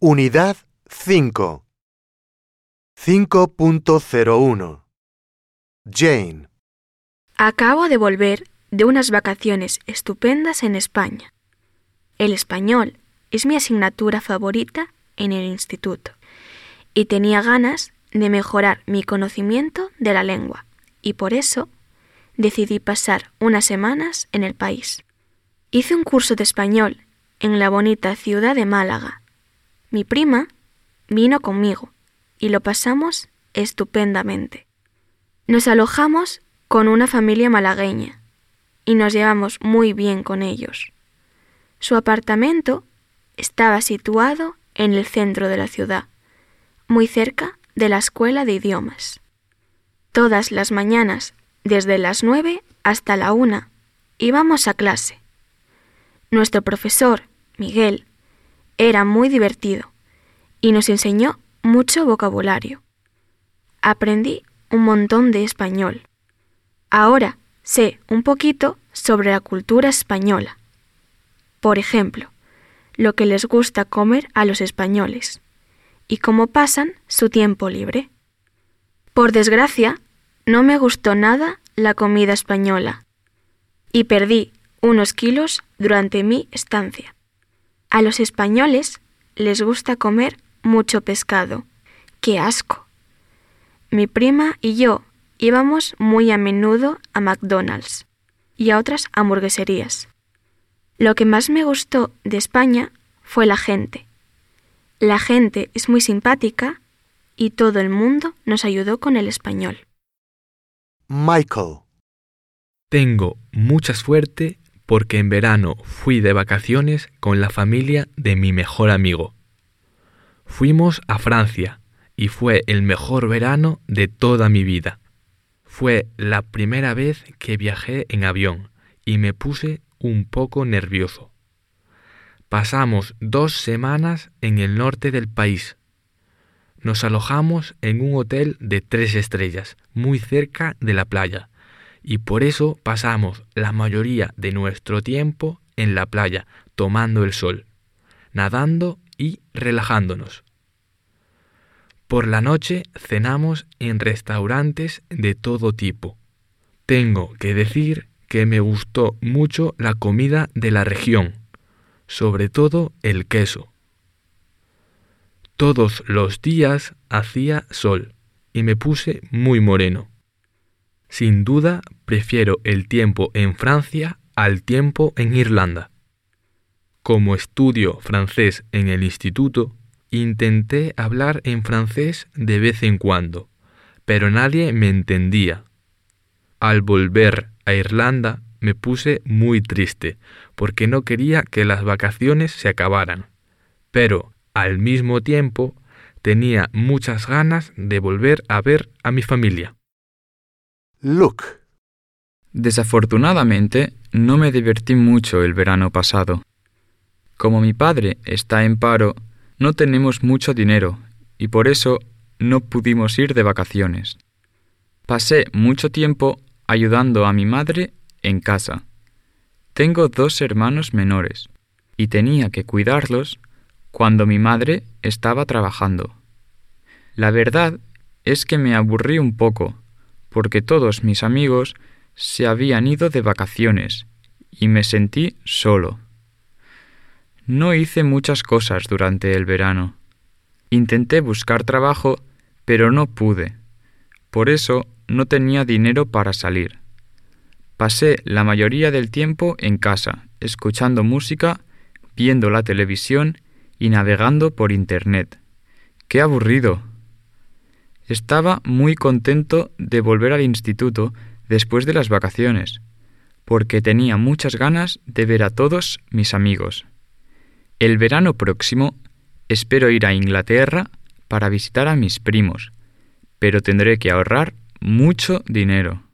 Unidad 5 5.01 Jane Acabo de volver de unas vacaciones estupendas en España. El español es mi asignatura favorita en el instituto y tenía ganas de mejorar mi conocimiento de la lengua y por eso decidí pasar unas semanas en el país. Hice un curso de español en la bonita ciudad de Málaga. Mi prima vino conmigo y lo pasamos estupendamente. Nos alojamos con una familia malagueña y nos llevamos muy bien con ellos. Su apartamento estaba situado en el centro de la ciudad, muy cerca de la escuela de idiomas. Todas las mañanas, desde las nueve hasta la una, íbamos a clase. Nuestro profesor, Miguel, era muy divertido y nos enseñó mucho vocabulario. Aprendí un montón de español. Ahora sé un poquito sobre la cultura española. Por ejemplo, lo que les gusta comer a los españoles y cómo pasan su tiempo libre. Por desgracia, no me gustó nada la comida española y perdí unos kilos durante mi estancia. A los españoles les gusta comer mucho pescado. ¡Qué asco! Mi prima y yo íbamos muy a menudo a McDonald's y a otras hamburgueserías. Lo que más me gustó de España fue la gente. La gente es muy simpática y todo el mundo nos ayudó con el español. Michael Tengo mucha suerte porque en verano fui de vacaciones con la familia de mi mejor amigo. Fuimos a Francia y fue el mejor verano de toda mi vida. Fue la primera vez que viajé en avión y me puse un poco nervioso. Pasamos dos semanas en el norte del país. Nos alojamos en un hotel de tres estrellas, muy cerca de la playa, y por eso pasamos la mayoría de nuestro tiempo en la playa, tomando el sol, nadando y relajándonos. Por la noche cenamos en restaurantes de todo tipo. Tengo que decir que me gustó mucho la comida de la región, sobre todo el queso. Todos los días hacía sol y me puse muy moreno. Sin duda prefiero el tiempo en Francia al tiempo en Irlanda. Como estudio francés en el instituto, intenté hablar en francés de vez en cuando, pero nadie me entendía. Al volver a Irlanda me puse muy triste, porque no quería que las vacaciones se acabaran. Pero, al mismo tiempo, tenía muchas ganas de volver a ver a mi familia. Luke Desafortunadamente, no me divertí mucho el verano pasado. Como mi padre está en paro, no tenemos mucho dinero y por eso no pudimos ir de vacaciones. Pasé mucho tiempo ayudando a mi madre en casa. Tengo dos hermanos menores y tenía que cuidarlos cuando mi madre estaba trabajando. La verdad es que me aburrí un poco, porque todos mis amigos se habían ido de vacaciones y me sentí solo. No hice muchas cosas durante el verano. Intenté buscar trabajo, pero no pude. Por eso no tenía dinero para salir. Pasé la mayoría del tiempo en casa, escuchando música, viendo la televisión y navegando por Internet. ¡Qué aburrido! Estaba muy contento de volver al instituto después de las vacaciones, porque tenía muchas ganas de ver a todos mis amigos. El verano próximo espero ir a Inglaterra para visitar a mis primos, pero tendré que ahorrar mucho dinero.